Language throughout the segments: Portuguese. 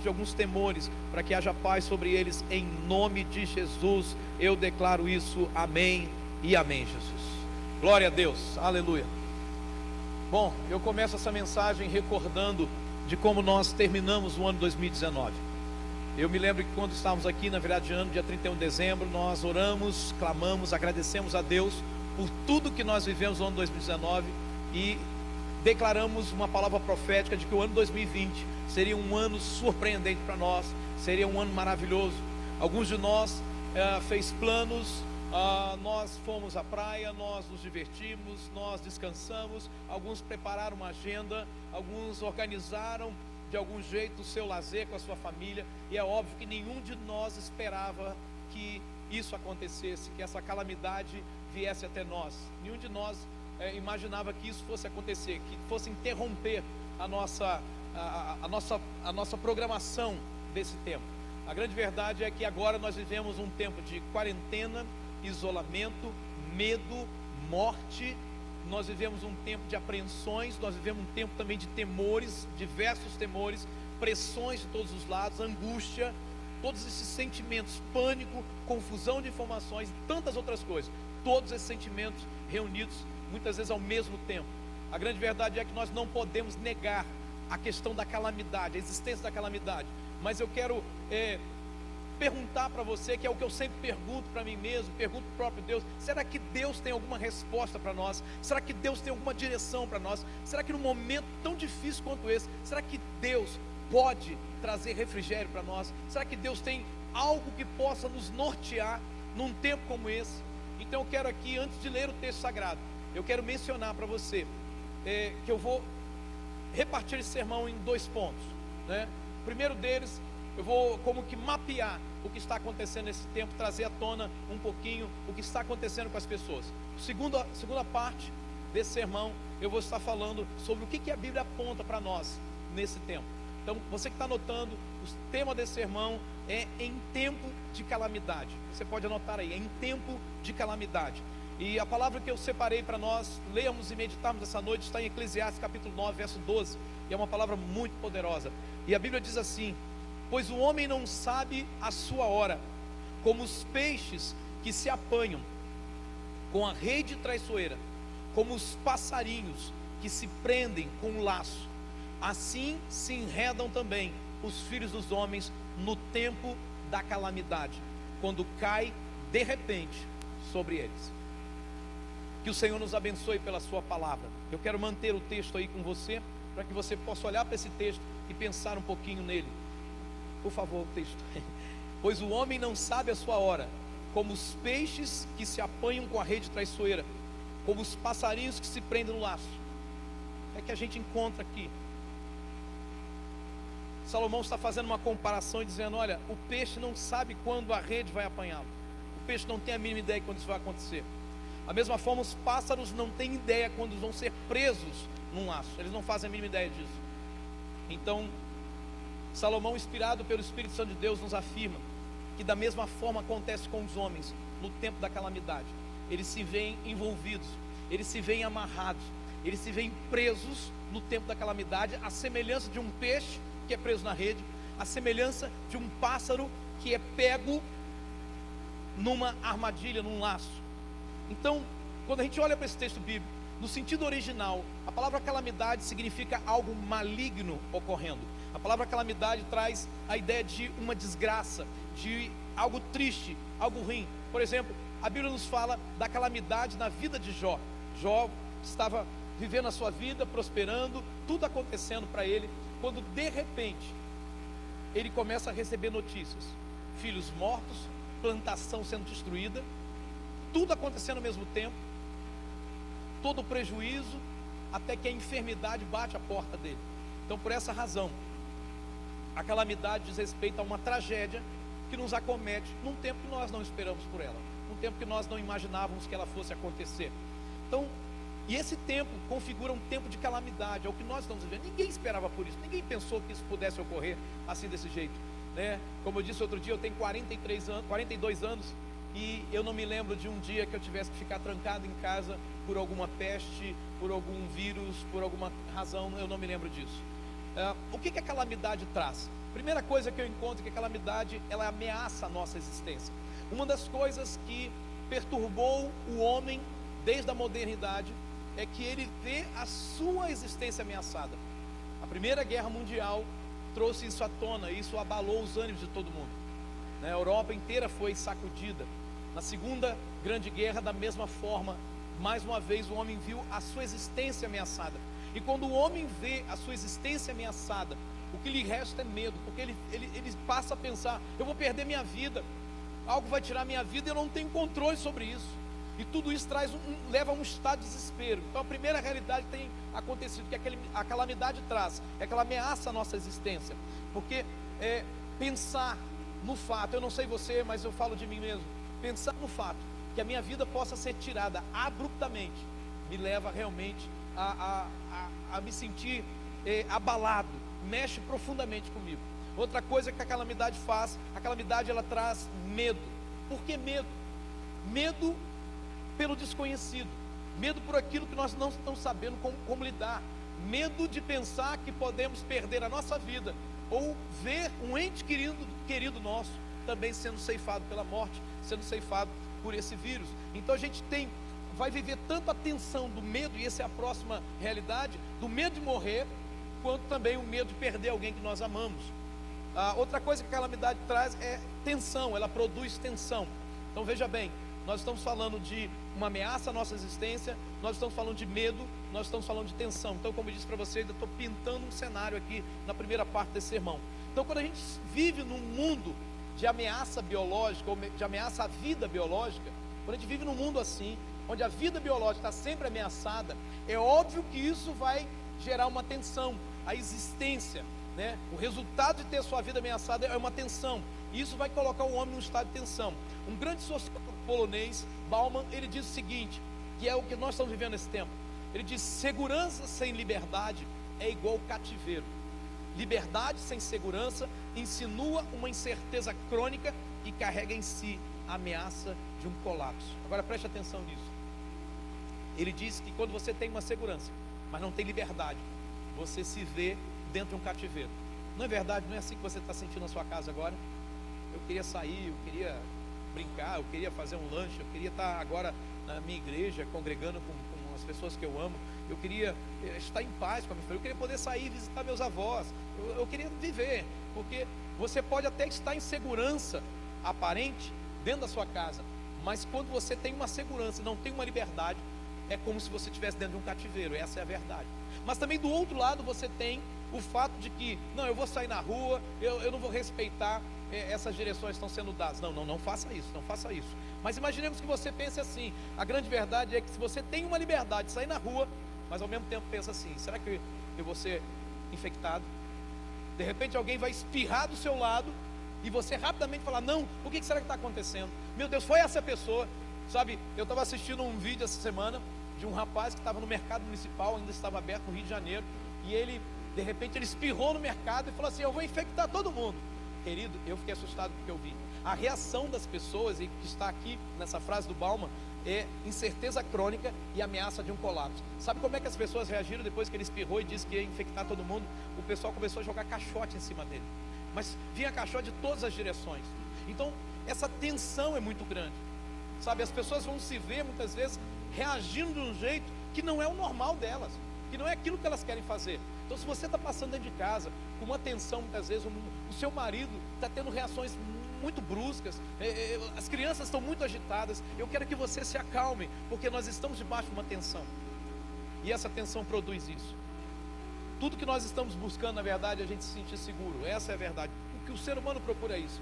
de alguns temores, para que haja paz sobre eles, em nome de Jesus. Eu declaro isso, amém e amém, Jesus. Glória a Deus, aleluia. Bom, eu começo essa mensagem recordando de como nós terminamos o ano 2019. Eu me lembro que quando estávamos aqui na virada de ano, dia 31 de dezembro, nós oramos, clamamos, agradecemos a Deus por tudo que nós vivemos no ano 2019 e declaramos uma palavra profética de que o ano 2020 seria um ano surpreendente para nós, seria um ano maravilhoso. Alguns de nós eh, fez planos, ah, nós fomos à praia, nós nos divertimos, nós descansamos. Alguns prepararam uma agenda, alguns organizaram de algum jeito o seu lazer com a sua família. E é óbvio que nenhum de nós esperava que isso acontecesse, que essa calamidade viesse até nós. Nenhum de nós é, imaginava que isso fosse acontecer, que fosse interromper a nossa, a, a, nossa, a nossa programação desse tempo. A grande verdade é que agora nós vivemos um tempo de quarentena, isolamento, medo, morte. Nós vivemos um tempo de apreensões, nós vivemos um tempo também de temores, diversos temores, pressões de todos os lados, angústia, todos esses sentimentos, pânico, confusão de informações tantas outras coisas. Todos esses sentimentos reunidos muitas vezes ao mesmo tempo. A grande verdade é que nós não podemos negar a questão da calamidade, a existência da calamidade. Mas eu quero é, perguntar para você, que é o que eu sempre pergunto para mim mesmo, pergunto para o próprio Deus: será que Deus tem alguma resposta para nós? Será que Deus tem alguma direção para nós? Será que num momento tão difícil quanto esse, será que Deus pode trazer refrigério para nós? Será que Deus tem algo que possa nos nortear num tempo como esse? Então eu quero aqui, antes de ler o texto sagrado, eu quero mencionar para você é, que eu vou repartir esse sermão em dois pontos. Né? O primeiro deles, eu vou como que mapear o que está acontecendo nesse tempo, trazer à tona um pouquinho o que está acontecendo com as pessoas. Segunda, segunda parte desse sermão, eu vou estar falando sobre o que, que a Bíblia aponta para nós nesse tempo. Então, você que está anotando, o tema desse sermão é em tempo de calamidade. Você pode anotar aí, é em tempo de calamidade. E a palavra que eu separei para nós lermos e meditarmos essa noite está em Eclesiastes capítulo 9, verso 12. E é uma palavra muito poderosa. E a Bíblia diz assim: Pois o homem não sabe a sua hora, como os peixes que se apanham com a rede traiçoeira, como os passarinhos que se prendem com um laço. Assim se enredam também os filhos dos homens no tempo da calamidade, quando cai de repente sobre eles. Que o Senhor nos abençoe pela Sua palavra. Eu quero manter o texto aí com você, para que você possa olhar para esse texto e pensar um pouquinho nele. Por favor, o texto. Pois o homem não sabe a sua hora, como os peixes que se apanham com a rede traiçoeira, como os passarinhos que se prendem no laço. É que a gente encontra aqui. Salomão está fazendo uma comparação e dizendo: olha, o peixe não sabe quando a rede vai apanhá-lo. O peixe não tem a mínima ideia de quando isso vai acontecer. Da mesma forma, os pássaros não têm ideia quando vão ser presos num laço, eles não fazem a mínima ideia disso. Então, Salomão, inspirado pelo Espírito Santo de Deus, nos afirma que da mesma forma acontece com os homens no tempo da calamidade. Eles se veem envolvidos, eles se veem amarrados, eles se veem presos no tempo da calamidade, a semelhança de um peixe que é preso na rede, a semelhança de um pássaro que é pego numa armadilha, num laço. Então, quando a gente olha para esse texto bíblico, no sentido original, a palavra calamidade significa algo maligno ocorrendo. A palavra calamidade traz a ideia de uma desgraça, de algo triste, algo ruim. Por exemplo, a Bíblia nos fala da calamidade na vida de Jó. Jó estava vivendo a sua vida, prosperando, tudo acontecendo para ele, quando de repente ele começa a receber notícias: filhos mortos, plantação sendo destruída, tudo acontecendo ao mesmo tempo, todo o prejuízo, até que a enfermidade bate a porta dele. Então, por essa razão, a calamidade diz respeito a uma tragédia que nos acomete num tempo que nós não esperamos por ela, num tempo que nós não imaginávamos que ela fosse acontecer. Então, e esse tempo configura um tempo de calamidade, é o que nós estamos vivendo. Ninguém esperava por isso, ninguém pensou que isso pudesse ocorrer assim desse jeito. Né? Como eu disse outro dia, eu tenho 43 anos, 42 anos e eu não me lembro de um dia que eu tivesse que ficar trancado em casa por alguma peste, por algum vírus, por alguma razão, eu não me lembro disso. É, o que, que a calamidade traz? Primeira coisa que eu encontro é que a calamidade ela ameaça a nossa existência. Uma das coisas que perturbou o homem desde a modernidade é que ele vê a sua existência ameaçada. A Primeira Guerra Mundial trouxe isso à tona, isso abalou os ânimos de todo mundo. A Europa inteira foi sacudida. Na Segunda Grande Guerra, da mesma forma, mais uma vez o homem viu a sua existência ameaçada. E quando o homem vê a sua existência ameaçada, o que lhe resta é medo, porque ele, ele, ele passa a pensar: eu vou perder minha vida, algo vai tirar minha vida e eu não tenho controle sobre isso. E tudo isso traz um, leva a um estado de desespero. Então a primeira realidade tem acontecido, que aquele, a calamidade traz, é que ela ameaça a nossa existência. Porque é, pensar no fato, eu não sei você, mas eu falo de mim mesmo, pensar no fato que a minha vida possa ser tirada abruptamente, me leva realmente a, a, a, a me sentir é, abalado, mexe profundamente comigo. Outra coisa que a calamidade faz, a calamidade ela traz medo. Por que medo? Medo pelo desconhecido, medo por aquilo que nós não estamos sabendo como, como lidar, medo de pensar que podemos perder a nossa vida ou ver um ente querido, querido nosso também sendo ceifado pela morte, sendo ceifado por esse vírus. Então a gente tem, vai viver tanto a tensão do medo, e essa é a próxima realidade, do medo de morrer, quanto também o medo de perder alguém que nós amamos. Ah, outra coisa que a calamidade traz é tensão, ela produz tensão. Então veja bem, nós estamos falando de uma ameaça à nossa existência, nós estamos falando de medo, nós estamos falando de tensão. Então, como eu disse para vocês, eu estou pintando um cenário aqui na primeira parte desse sermão. Então, quando a gente vive num mundo de ameaça biológica, ou de ameaça à vida biológica, quando a gente vive num mundo assim, onde a vida biológica está sempre ameaçada, é óbvio que isso vai gerar uma tensão, a existência, né? O resultado de ter a sua vida ameaçada é uma tensão. E isso vai colocar o homem num estado de tensão. Um grande sociólogo polonês, Bauman, ele diz o seguinte, que é o que nós estamos vivendo nesse tempo. Ele diz: segurança sem liberdade é igual cativeiro. Liberdade sem segurança insinua uma incerteza crônica e carrega em si a ameaça de um colapso. Agora preste atenção nisso. Ele diz que quando você tem uma segurança, mas não tem liberdade, você se vê dentro de um cativeiro. Não é verdade? Não é assim que você está sentindo na sua casa agora? Eu queria sair, eu queria brincar, eu queria fazer um lanche, eu queria estar agora na minha igreja, congregando com, com as pessoas que eu amo, eu queria eh, estar em paz com a minha família, eu queria poder sair e visitar meus avós, eu, eu queria viver, porque você pode até estar em segurança aparente dentro da sua casa, mas quando você tem uma segurança, não tem uma liberdade, é como se você estivesse dentro de um cativeiro, essa é a verdade. Mas também do outro lado você tem o fato de que, não, eu vou sair na rua, eu, eu não vou respeitar é, essas direções estão sendo dadas. Não, não, não faça isso, não faça isso. Mas imaginemos que você pense assim. A grande verdade é que se você tem uma liberdade de sair na rua, mas ao mesmo tempo pensa assim: será que eu vou ser infectado? De repente alguém vai espirrar do seu lado e você rapidamente falar: não, o que será que está acontecendo? Meu Deus, foi essa pessoa. Sabe, eu estava assistindo um vídeo essa semana de um rapaz que estava no mercado municipal, ainda estava aberto no Rio de Janeiro, e ele, de repente, ele espirrou no mercado e falou assim: eu vou infectar todo mundo. Querido, eu fiquei assustado porque eu vi. A reação das pessoas, e que está aqui nessa frase do Bauman, é incerteza crônica e ameaça de um colapso. Sabe como é que as pessoas reagiram depois que ele espirrou e disse que ia infectar todo mundo? O pessoal começou a jogar caixote em cima dele. Mas vinha caixote de todas as direções. Então, essa tensão é muito grande. Sabe, as pessoas vão se ver muitas vezes reagindo de um jeito que não é o normal delas, que não é aquilo que elas querem fazer. Então, se você está passando dentro de casa com uma tensão, muitas vezes, o seu marido está tendo reações muito bruscas, é, é, as crianças estão muito agitadas, eu quero que você se acalme, porque nós estamos debaixo de uma tensão, e essa tensão produz isso. Tudo que nós estamos buscando, na verdade, é a gente se sentir seguro, essa é a verdade. O que o ser humano procura é isso.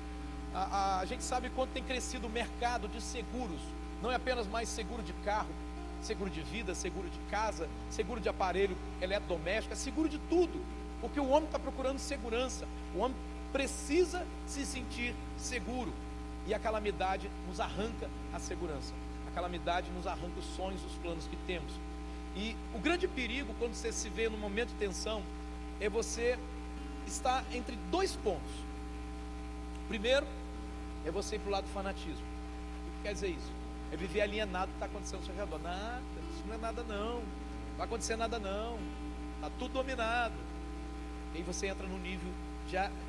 A, a, a gente sabe quanto tem crescido o mercado de seguros, não é apenas mais seguro de carro, seguro de vida, seguro de casa, seguro de aparelho eletrodoméstico, é seguro de tudo, porque o homem está procurando segurança, o homem precisa se sentir seguro, e a calamidade nos arranca a segurança, a calamidade nos arranca os sonhos, os planos que temos. E o grande perigo quando você se vê num momento de tensão é você estar entre dois pontos. Primeiro, é você ir para o lado do fanatismo. O que quer dizer isso? É viver alienado do que está acontecendo ao seu redor. Nada, isso não é nada não. Não vai acontecer nada não. Está tudo dominado. E aí você entra no nível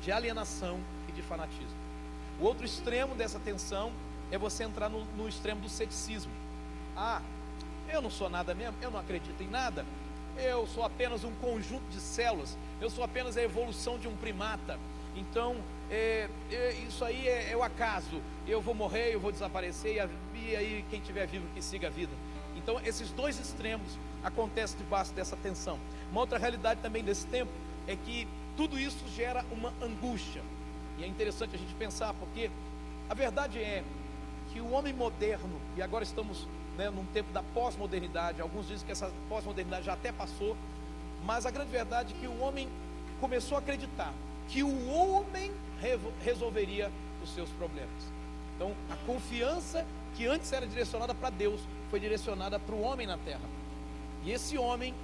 de, alienação e de fanatismo. O outro extremo dessa tensão é você entrar no, no extremo do ceticismo. Ah, eu não sou nada mesmo, eu não acredito em nada, eu sou apenas um conjunto de células, eu sou apenas a evolução de um primata. Então, é, é, isso aí é, é, o acaso. Eu vou morrer, eu vou desaparecer, e, a, e aí quem estiver vivo que siga a vida. Então, esses dois extremos acontecem debaixo dessa tensão. Uma outra realidade também desse tempo é que tudo isso gera uma angústia. E é interessante a gente pensar, porque a verdade é que o homem moderno, e agora estamos né, num tempo da pós-modernidade, alguns dizem que essa pós-modernidade já até passou, mas a grande verdade é que o homem começou a acreditar que o homem resolveria os seus problemas. Então, a confiança que antes era direcionada para Deus foi direcionada para o homem na terra. E esse homem,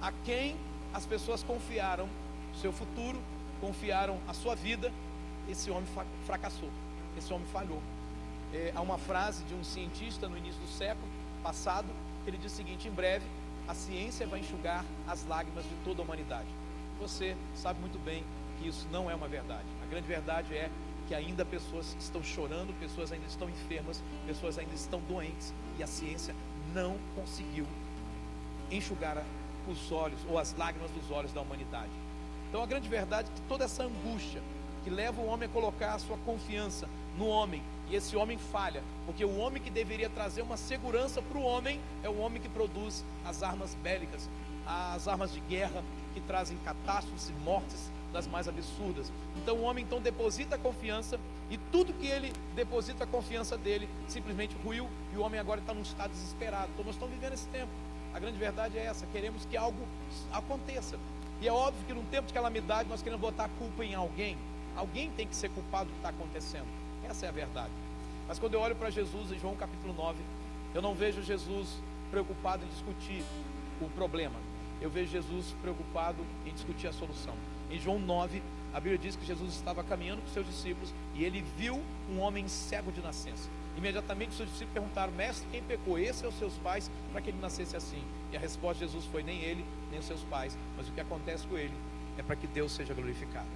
a quem as pessoas confiaram seu futuro, confiaram a sua vida, esse homem fracassou, esse homem falhou. É, há uma frase de um cientista no início do século passado, ele diz o seguinte: em breve a ciência vai enxugar as lágrimas de toda a humanidade. Você sabe muito bem que isso não é uma verdade. A grande verdade é que ainda pessoas estão chorando, pessoas ainda estão enfermas, pessoas ainda estão doentes e a ciência não conseguiu enxugar os olhos ou as lágrimas dos olhos da humanidade. Então a grande verdade é que toda essa angústia que leva o homem a colocar a sua confiança no homem, e esse homem falha, porque o homem que deveria trazer uma segurança para o homem é o homem que produz as armas bélicas, as armas de guerra que trazem catástrofes e mortes das mais absurdas. Então o homem então deposita a confiança e tudo que ele deposita a confiança dele simplesmente ruiu e o homem agora está num estado desesperado. Então nós estamos vivendo esse tempo. A grande verdade é essa: queremos que algo aconteça. E é óbvio que num tempo de calamidade nós queremos botar a culpa em alguém. Alguém tem que ser culpado do que está acontecendo. Essa é a verdade. Mas quando eu olho para Jesus em João capítulo 9, eu não vejo Jesus preocupado em discutir o problema. Eu vejo Jesus preocupado em discutir a solução. Em João 9, a Bíblia diz que Jesus estava caminhando com seus discípulos e ele viu um homem cego de nascença. Imediatamente os seus discípulos perguntaram: Mestre, quem pecou? Esse ou os seus pais para que ele nascesse assim? E a resposta de Jesus foi: Nem ele, nem os seus pais, mas o que acontece com ele é para que Deus seja glorificado.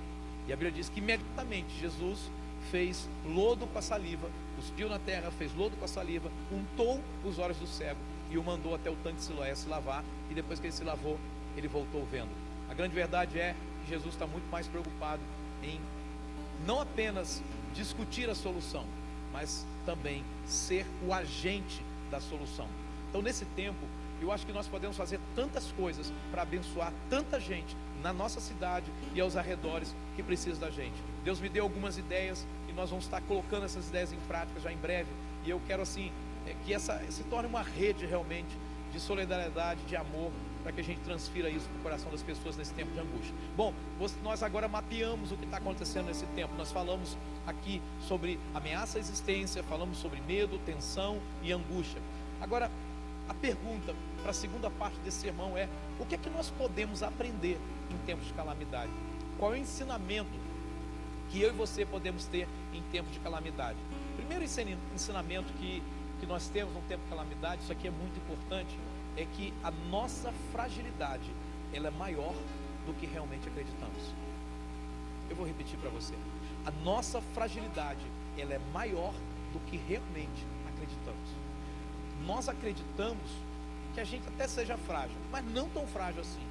E a Bíblia diz que imediatamente Jesus fez lodo com a saliva, cuspiu na terra, fez lodo com a saliva, untou os olhos do cego e o mandou até o tanque de Siloé se lavar. E depois que ele se lavou, ele voltou vendo. A grande verdade é que Jesus está muito mais preocupado em não apenas discutir a solução, mas também ser o agente da solução. Então, nesse tempo, eu acho que nós podemos fazer tantas coisas para abençoar tanta gente na nossa cidade e aos arredores que precisa da gente. Deus me deu algumas ideias e nós vamos estar colocando essas ideias em prática já em breve. E eu quero assim é, que essa se torne uma rede realmente de solidariedade, de amor, para que a gente transfira isso para o coração das pessoas nesse tempo de angústia. Bom, nós agora mapeamos o que está acontecendo nesse tempo. Nós falamos aqui sobre ameaça à existência, falamos sobre medo, tensão e angústia. Agora, a pergunta para a segunda parte desse sermão é: o que é que nós podemos aprender em tempos de calamidade? Qual é o ensinamento que eu e você podemos ter em tempos de calamidade? Primeiro ensinamento que, que nós temos no tempo de calamidade, isso aqui é muito importante, é que a nossa fragilidade ela é maior do que realmente acreditamos. Eu vou repetir para você. A nossa fragilidade ela é maior do que realmente acreditamos. Nós acreditamos que a gente até seja frágil, mas não tão frágil assim.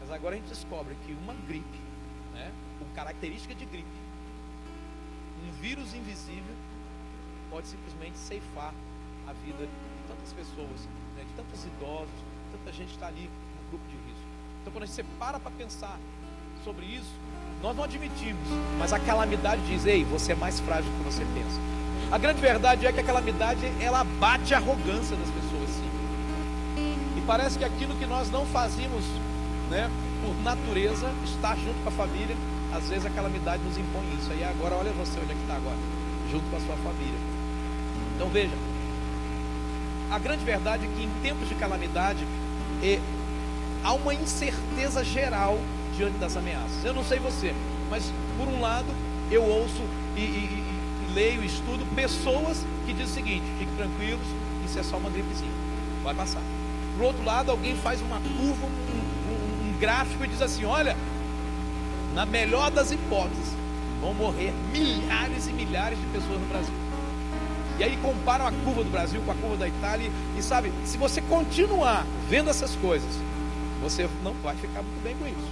Mas agora a gente descobre que uma gripe, né, com característica de gripe, um vírus invisível, pode simplesmente ceifar a vida de tantas pessoas né, de tantos idosos, tanta gente está ali no grupo de risco. Então, quando você para para pensar sobre isso, nós não admitimos, mas a calamidade diz: ei, você é mais frágil do que você pensa. A grande verdade é que a calamidade ela bate a arrogância das pessoas, parece que aquilo que nós não fazíamos, né, por natureza, estar junto com a família, às vezes a calamidade nos impõe isso. Aí agora, olha você onde é que está agora, junto com a sua família. Então veja, a grande verdade é que em tempos de calamidade é, há uma incerteza geral diante das ameaças. Eu não sei você, mas por um lado eu ouço e, e, e leio, estudo pessoas que dizem o seguinte: fiquem tranquilos, isso é só uma gripezinha, vai passar. Por outro lado, alguém faz uma curva, um, um, um gráfico e diz assim: olha, na melhor das hipóteses, vão morrer milhares e milhares de pessoas no Brasil. E aí comparam a curva do Brasil com a curva da Itália. E sabe, se você continuar vendo essas coisas, você não vai ficar muito bem com isso.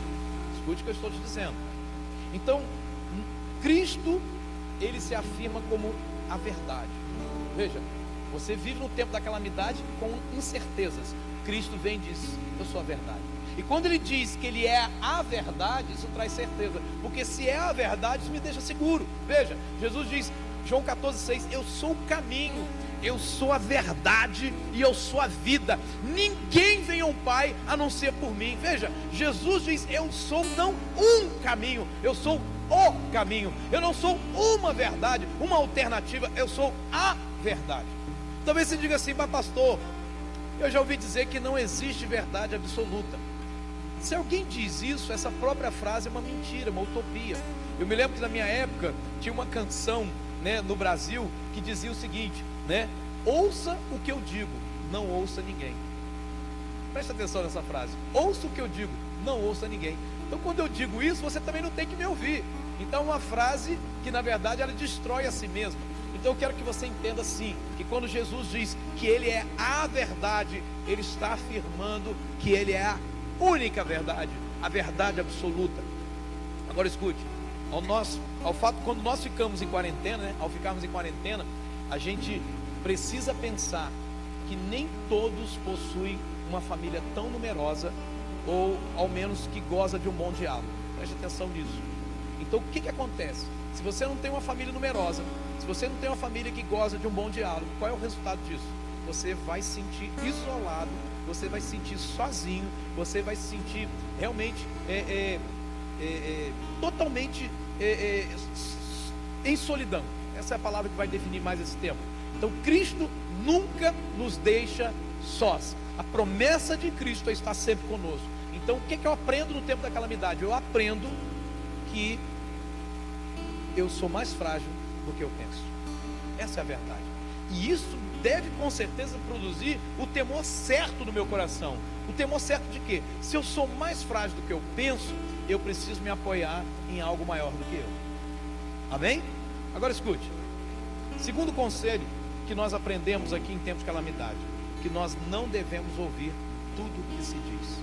Escute o que eu estou te dizendo. Então, Cristo, ele se afirma como a verdade. Veja, você vive no tempo da calamidade com incertezas. Cristo vem e diz: Eu sou a verdade. E quando ele diz que ele é a verdade, isso traz certeza. Porque se é a verdade, isso me deixa seguro. Veja, Jesus diz, João 14,6: Eu sou o caminho, eu sou a verdade e eu sou a vida. Ninguém vem ao Pai a não ser por mim. Veja, Jesus diz: Eu sou não um caminho, eu sou o caminho. Eu não sou uma verdade, uma alternativa, eu sou a verdade. Talvez você diga assim, mas pastor, eu já ouvi dizer que não existe verdade absoluta. Se alguém diz isso, essa própria frase é uma mentira, uma utopia. Eu me lembro que na minha época tinha uma canção né, no Brasil que dizia o seguinte, né? Ouça o que eu digo, não ouça ninguém. Preste atenção nessa frase. Ouça o que eu digo, não ouça ninguém. Então quando eu digo isso, você também não tem que me ouvir. Então é uma frase que na verdade ela destrói a si mesma. Então eu quero que você entenda assim, que quando Jesus diz que ele é a verdade, ele está afirmando que ele é a única verdade, a verdade absoluta. Agora escute, ao nosso, ao fato quando nós ficamos em quarentena, né, ao ficarmos em quarentena, a gente precisa pensar que nem todos possuem uma família tão numerosa ou ao menos que goza de um bom diálogo. Preste atenção nisso. Então o que, que acontece? Se você não tem uma família numerosa, se você não tem uma família que goza de um bom diálogo, qual é o resultado disso? Você vai se sentir isolado, você vai se sentir sozinho, você vai se sentir realmente é, é, é, é totalmente é, é, em solidão. Essa é a palavra que vai definir mais esse tempo. Então, Cristo nunca nos deixa sós. A promessa de Cristo é estar sempre conosco. Então, o que, que eu aprendo no tempo da calamidade? Eu aprendo que eu sou mais frágil do que eu penso. Essa é a verdade. E isso deve com certeza produzir o temor certo no meu coração. O temor certo de quê? Se eu sou mais frágil do que eu penso, eu preciso me apoiar em algo maior do que eu. Amém? Agora escute. Segundo conselho que nós aprendemos aqui em tempos de calamidade, que nós não devemos ouvir tudo o que se diz.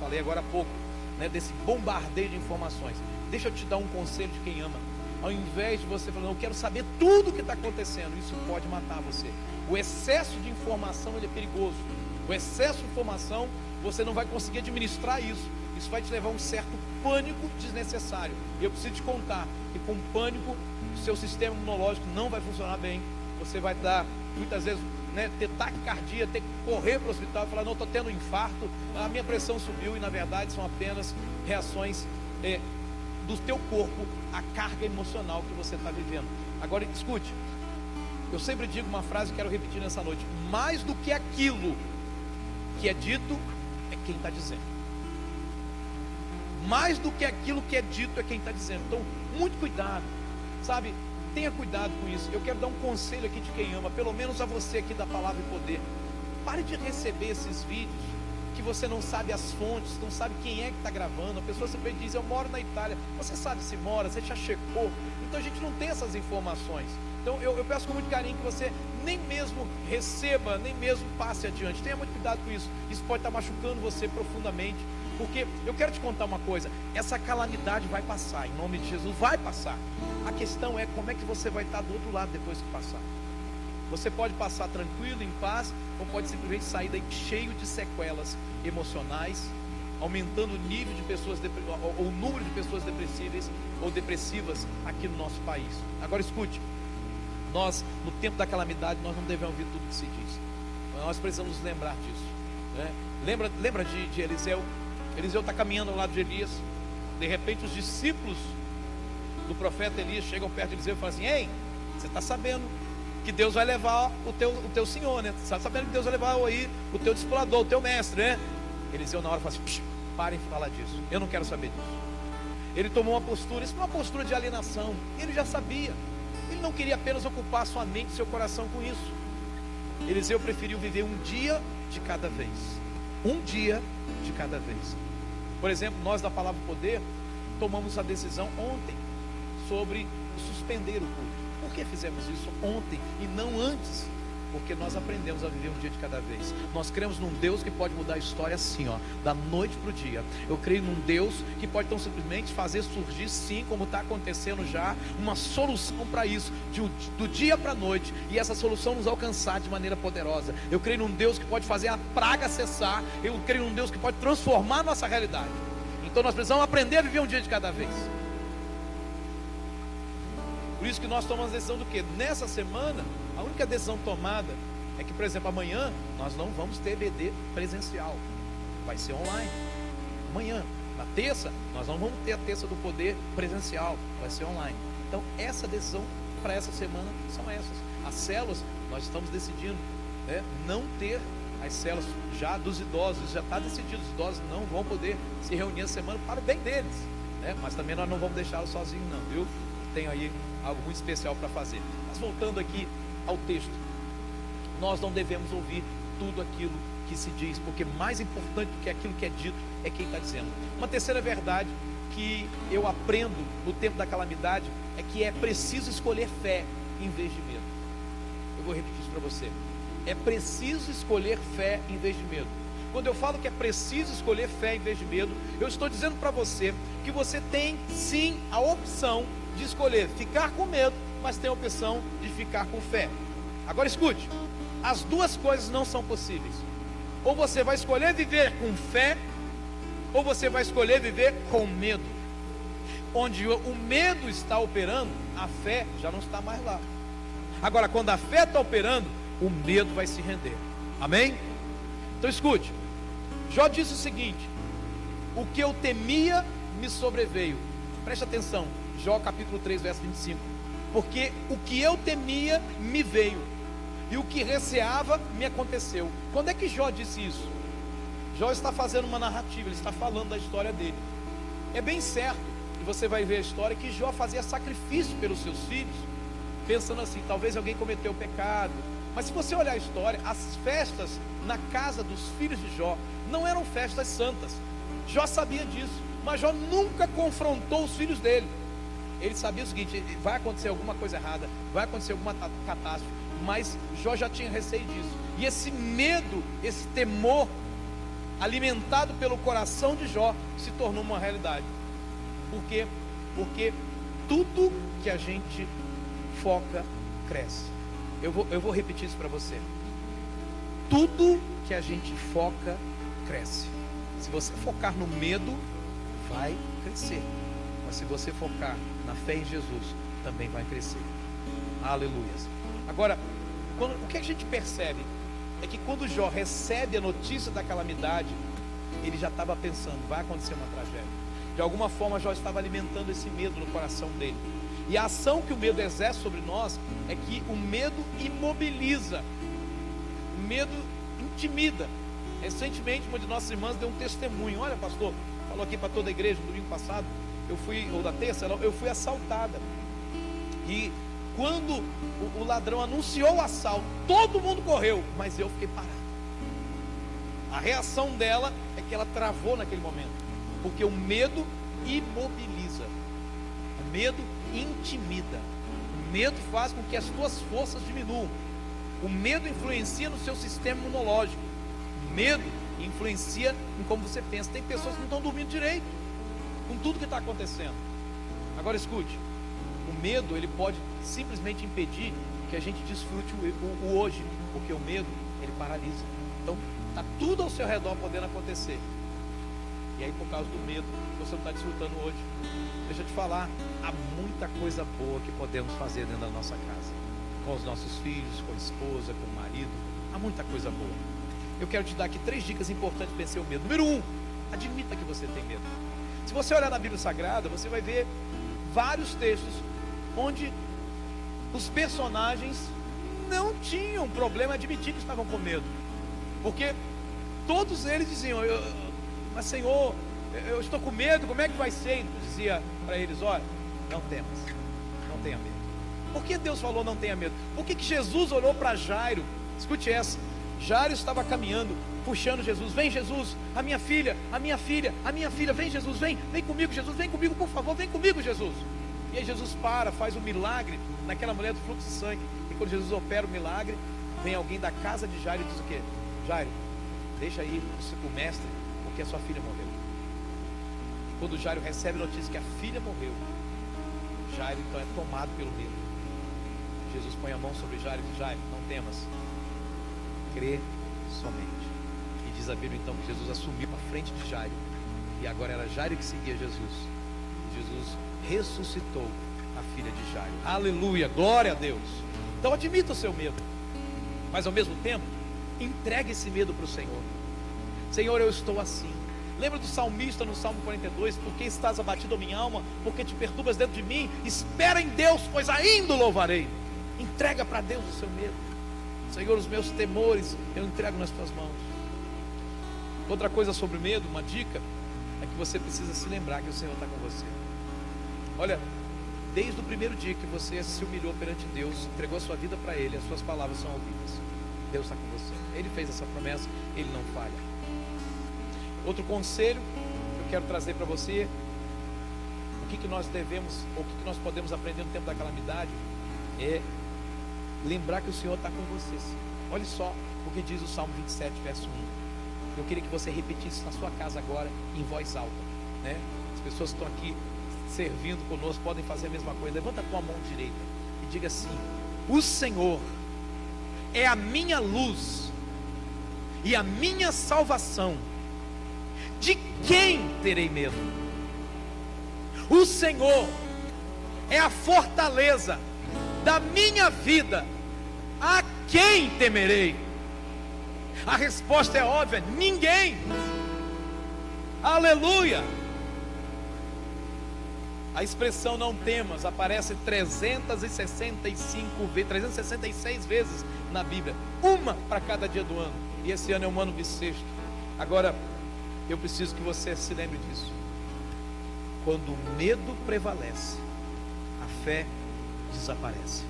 Falei agora há pouco, né, desse bombardeio de informações. Deixa eu te dar um conselho de quem ama. Ao invés de você falar, eu quero saber tudo o que está acontecendo, isso pode matar você. O excesso de informação é perigoso. O excesso de informação, você não vai conseguir administrar isso. Isso vai te levar a um certo pânico desnecessário. E eu preciso te contar que com pânico, o seu sistema imunológico não vai funcionar bem. Você vai dar, muitas vezes, né, ter taquicardia, ter que correr para o hospital e falar, não, estou tendo um infarto, a minha pressão subiu e na verdade são apenas reações é, do teu corpo à carga emocional que você está vivendo. Agora escute, eu sempre digo uma frase que quero repetir nessa noite: mais do que aquilo que é dito, é quem está dizendo. Mais do que aquilo que é dito é quem está dizendo. Então, muito cuidado, sabe? Tenha cuidado com isso. Eu quero dar um conselho aqui de quem ama, pelo menos a você aqui da palavra e poder. Pare de receber esses vídeos que você não sabe as fontes, não sabe quem é que está gravando. A pessoa sempre diz: Eu moro na Itália. Você sabe se mora, você já checou. Então a gente não tem essas informações. Então eu, eu, peço com muito carinho que você nem mesmo receba, nem mesmo passe adiante. Tenha muito cuidado com isso. Isso pode estar machucando você profundamente. Porque eu quero te contar uma coisa: essa calamidade vai passar, em nome de Jesus, vai passar. A questão é como é que você vai estar do outro lado depois que passar. Você pode passar tranquilo, em paz, ou pode simplesmente sair daí cheio de sequelas emocionais, aumentando o nível de pessoas, ou o número de pessoas depressíveis ou depressivas aqui no nosso país. Agora escute, nós, no tempo da calamidade, nós não devemos ouvir tudo que se diz. Nós precisamos nos lembrar disso. Né? Lembra, lembra de, de Eliseu? Eliseu está caminhando ao lado de Elias. De repente, os discípulos do profeta Elias chegam perto de Eliseu e falam assim: Ei, você está sabendo que Deus vai levar o teu, o teu senhor, né? Está sabendo que Deus vai levar aí o teu discipulador, o teu mestre, né? Eliseu na hora fala assim: parem de falar disso, eu não quero saber disso. Ele tomou uma postura, isso é uma postura de alienação, ele já sabia. Ele não queria apenas ocupar sua mente e seu coração com isso. Eliseu preferiu viver um dia de cada vez. Um dia de cada vez. Por exemplo, nós da Palavra Poder, tomamos a decisão ontem sobre suspender o culto. Por que fizemos isso ontem e não antes? Porque nós aprendemos a viver um dia de cada vez. Nós cremos num Deus que pode mudar a história assim, ó, da noite para o dia. Eu creio num Deus que pode tão simplesmente fazer surgir, sim, como está acontecendo já, uma solução para isso, de, do dia para a noite, e essa solução nos alcançar de maneira poderosa. Eu creio num Deus que pode fazer a praga cessar. Eu creio num Deus que pode transformar nossa realidade. Então nós precisamos aprender a viver um dia de cada vez. Por isso que nós tomamos a decisão do que? Nessa semana, a única decisão tomada é que, por exemplo, amanhã nós não vamos ter BD presencial. Vai ser online. Amanhã, na terça, nós não vamos ter a terça do poder presencial. Vai ser online. Então, essa decisão para essa semana são essas. As células, nós estamos decidindo né, não ter as células já dos idosos, já está decidido, os idosos não vão poder se reunir essa semana para o bem deles. Né? Mas também nós não vamos deixá-los sozinhos, não, viu? Tem aí algo muito especial para fazer. Mas voltando aqui ao texto, nós não devemos ouvir tudo aquilo que se diz, porque mais importante do que aquilo que é dito é quem está dizendo. Uma terceira verdade que eu aprendo no tempo da calamidade é que é preciso escolher fé em vez de medo. Eu vou repetir isso para você. É preciso escolher fé em vez de medo. Quando eu falo que é preciso escolher fé em vez de medo, eu estou dizendo para você que você tem sim a opção de escolher ficar com medo, mas tem a opção de ficar com fé. Agora escute: as duas coisas não são possíveis. Ou você vai escolher viver com fé, ou você vai escolher viver com medo. Onde o medo está operando, a fé já não está mais lá. Agora, quando a fé está operando, o medo vai se render. Amém? Então escute: Jó disse o seguinte: O que eu temia me sobreveio. Preste atenção. Jó capítulo 3, verso 25. Porque o que eu temia me veio, e o que receava me aconteceu. Quando é que Jó disse isso? Jó está fazendo uma narrativa, ele está falando da história dele. É bem certo, e você vai ver a história, que Jó fazia sacrifício pelos seus filhos, pensando assim: talvez alguém cometeu pecado. Mas se você olhar a história, as festas na casa dos filhos de Jó não eram festas santas. Jó sabia disso, mas Jó nunca confrontou os filhos dele. Ele sabia o seguinte: vai acontecer alguma coisa errada, vai acontecer alguma catástrofe, mas Jó já tinha receio disso. E esse medo, esse temor, alimentado pelo coração de Jó, se tornou uma realidade. Por quê? Porque tudo que a gente foca cresce. Eu vou, eu vou repetir isso para você. Tudo que a gente foca cresce. Se você focar no medo, vai crescer. Mas se você focar na fé em Jesus, também vai crescer. Aleluia. Agora, quando, o que a gente percebe é que quando Jó recebe a notícia da calamidade, ele já estava pensando, vai acontecer uma tragédia. De alguma forma, Jó estava alimentando esse medo no coração dele. E a ação que o medo exerce sobre nós é que o medo imobiliza, o medo intimida. Recentemente, uma de nossas irmãs deu um testemunho. Olha, pastor, falou aqui para toda a igreja no domingo passado eu fui, ou da terça, eu fui assaltada. E quando o, o ladrão anunciou o assalto, todo mundo correu, mas eu fiquei parado. A reação dela é que ela travou naquele momento, porque o medo imobiliza, o medo intimida, o medo faz com que as suas forças diminuam, o medo influencia no seu sistema imunológico, o medo influencia em como você pensa. Tem pessoas que não estão dormindo direito com tudo que está acontecendo. Agora escute, o medo ele pode simplesmente impedir que a gente desfrute o, o, o hoje, porque o medo ele paralisa. Então está tudo ao seu redor podendo acontecer. E aí por causa do medo você não está desfrutando hoje. Deixa eu te falar, há muita coisa boa que podemos fazer dentro da nossa casa. Com os nossos filhos, com a esposa, com o marido. Há muita coisa boa. Eu quero te dar aqui três dicas importantes para vencer o medo. Número um, admita que você tem medo. Se você olhar na Bíblia Sagrada, você vai ver vários textos onde os personagens não tinham problema em admitir que estavam com medo, porque todos eles diziam: Mas Senhor, eu estou com medo, como é que vai ser? E dizia para eles: Olha, não temas, não tenha medo. Por que Deus falou não tenha medo? Por que, que Jesus olhou para Jairo? Escute essa. Jairo estava caminhando, puxando Jesus. Vem, Jesus, a minha filha, a minha filha, a minha filha. Vem, Jesus, vem, vem comigo, Jesus, vem comigo, por favor, vem comigo, Jesus. E aí Jesus para, faz um milagre naquela mulher do fluxo de sangue. E quando Jesus opera o milagre, vem alguém da casa de Jairo e diz o quê? Jairo, deixa aí o mestre, porque a sua filha morreu. E quando Jairo recebe a notícia que a filha morreu, Jairo então é tomado pelo medo. Jesus põe a mão sobre Jairo e diz: Jairo, não temas, crê somente. Diz a Bíblia então que Jesus assumiu a frente de Jairo. E agora era Jairo que seguia Jesus. Jesus ressuscitou a filha de Jairo. Aleluia, glória a Deus. Então admita o seu medo, mas ao mesmo tempo, entregue esse medo para o Senhor. Senhor, eu estou assim. Lembra do salmista no Salmo 42? Porque estás abatido minha alma, porque te perturbas dentro de mim. Espera em Deus, pois ainda louvarei. Entrega para Deus o seu medo. Senhor, os meus temores eu entrego nas tuas mãos. Outra coisa sobre medo, uma dica, é que você precisa se lembrar que o Senhor está com você. Olha, desde o primeiro dia que você se humilhou perante Deus, entregou a sua vida para Ele, as suas palavras são ouvidas. Deus está com você. Ele fez essa promessa, Ele não falha. Outro conselho que eu quero trazer para você, o que, que nós devemos, ou o que, que nós podemos aprender no tempo da calamidade, é lembrar que o Senhor está com você. Olha só o que diz o Salmo 27, verso 1. Eu queria que você repetisse na sua casa agora, em voz alta. Né? As pessoas que estão aqui servindo conosco podem fazer a mesma coisa. Levanta a tua mão direita e diga assim: O Senhor é a minha luz e a minha salvação. De quem terei medo? O Senhor é a fortaleza da minha vida. A quem temerei? A resposta é óbvia: ninguém. Aleluia. A expressão não temas aparece 365 vezes, 366 vezes na Bíblia, uma para cada dia do ano. E esse ano é um ano bissexto. Agora, eu preciso que você se lembre disso. Quando o medo prevalece, a fé desaparece.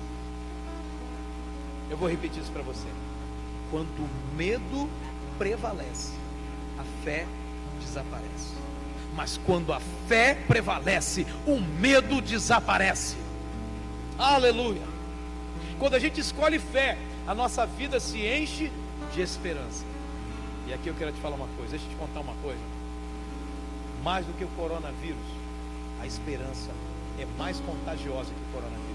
Eu vou repetir isso para você. Quando o medo prevalece, a fé desaparece. Mas quando a fé prevalece, o medo desaparece. Aleluia. Quando a gente escolhe fé, a nossa vida se enche de esperança. E aqui eu quero te falar uma coisa, deixa eu te contar uma coisa. Mais do que o coronavírus, a esperança é mais contagiosa que o coronavírus.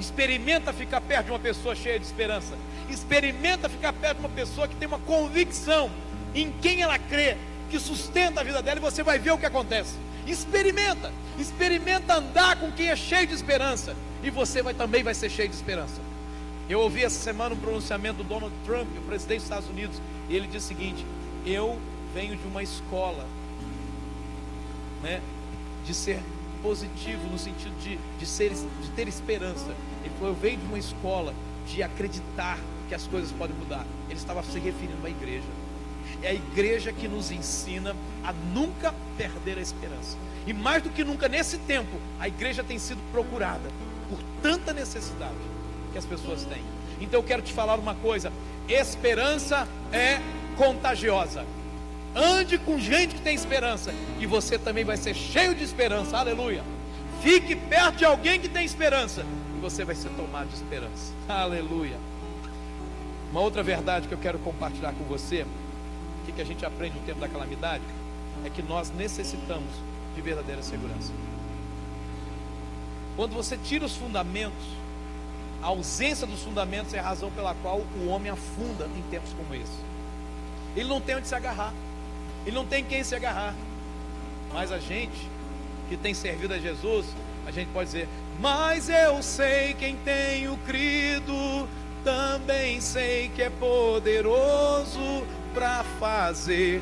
Experimenta ficar perto de uma pessoa cheia de esperança. Experimenta ficar perto de uma pessoa que tem uma convicção em quem ela crê, que sustenta a vida dela e você vai ver o que acontece. Experimenta, experimenta andar com quem é cheio de esperança e você vai também vai ser cheio de esperança. Eu ouvi essa semana um pronunciamento do Donald Trump, o presidente dos Estados Unidos, e ele disse o seguinte: Eu venho de uma escola, né, de ser positivo no sentido de, de, ser, de ter esperança. Ele falou: Eu venho de uma escola de acreditar que as coisas podem mudar. Ele estava se referindo à igreja. É a igreja que nos ensina a nunca perder a esperança. E mais do que nunca nesse tempo, a igreja tem sido procurada por tanta necessidade que as pessoas têm. Então eu quero te falar uma coisa: esperança é contagiosa. Ande com gente que tem esperança, e você também vai ser cheio de esperança. Aleluia. Fique perto de alguém que tem esperança, você vai ser tomado de esperança. Aleluia. Uma outra verdade que eu quero compartilhar com você que, que a gente aprende no tempo da calamidade? É que nós necessitamos de verdadeira segurança. Quando você tira os fundamentos, a ausência dos fundamentos é a razão pela qual o homem afunda em tempos como esse. Ele não tem onde se agarrar, ele não tem quem se agarrar. Mas a gente que tem servido a Jesus, a gente pode dizer: Mas eu sei quem tenho crido, também sei que é poderoso para fazer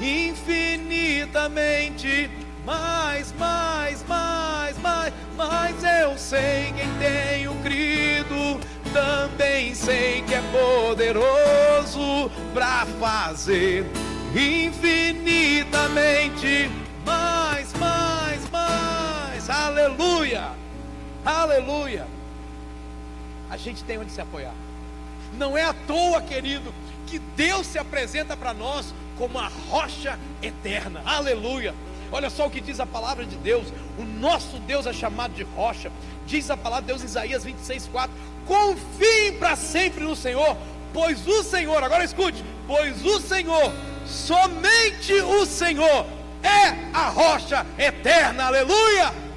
infinitamente mais, mais, mais, mais, mas eu sei quem tenho crido, também sei que é poderoso para fazer infinitamente mais, Aleluia! A gente tem onde se apoiar. Não é à toa, querido, que Deus se apresenta para nós como a rocha eterna. Aleluia. Olha só o que diz a palavra de Deus. O nosso Deus é chamado de rocha. Diz a palavra de Deus em Isaías 26, 4. Confiem para sempre no Senhor, pois o Senhor, agora escute, pois o Senhor, somente o Senhor, é a rocha eterna. Aleluia.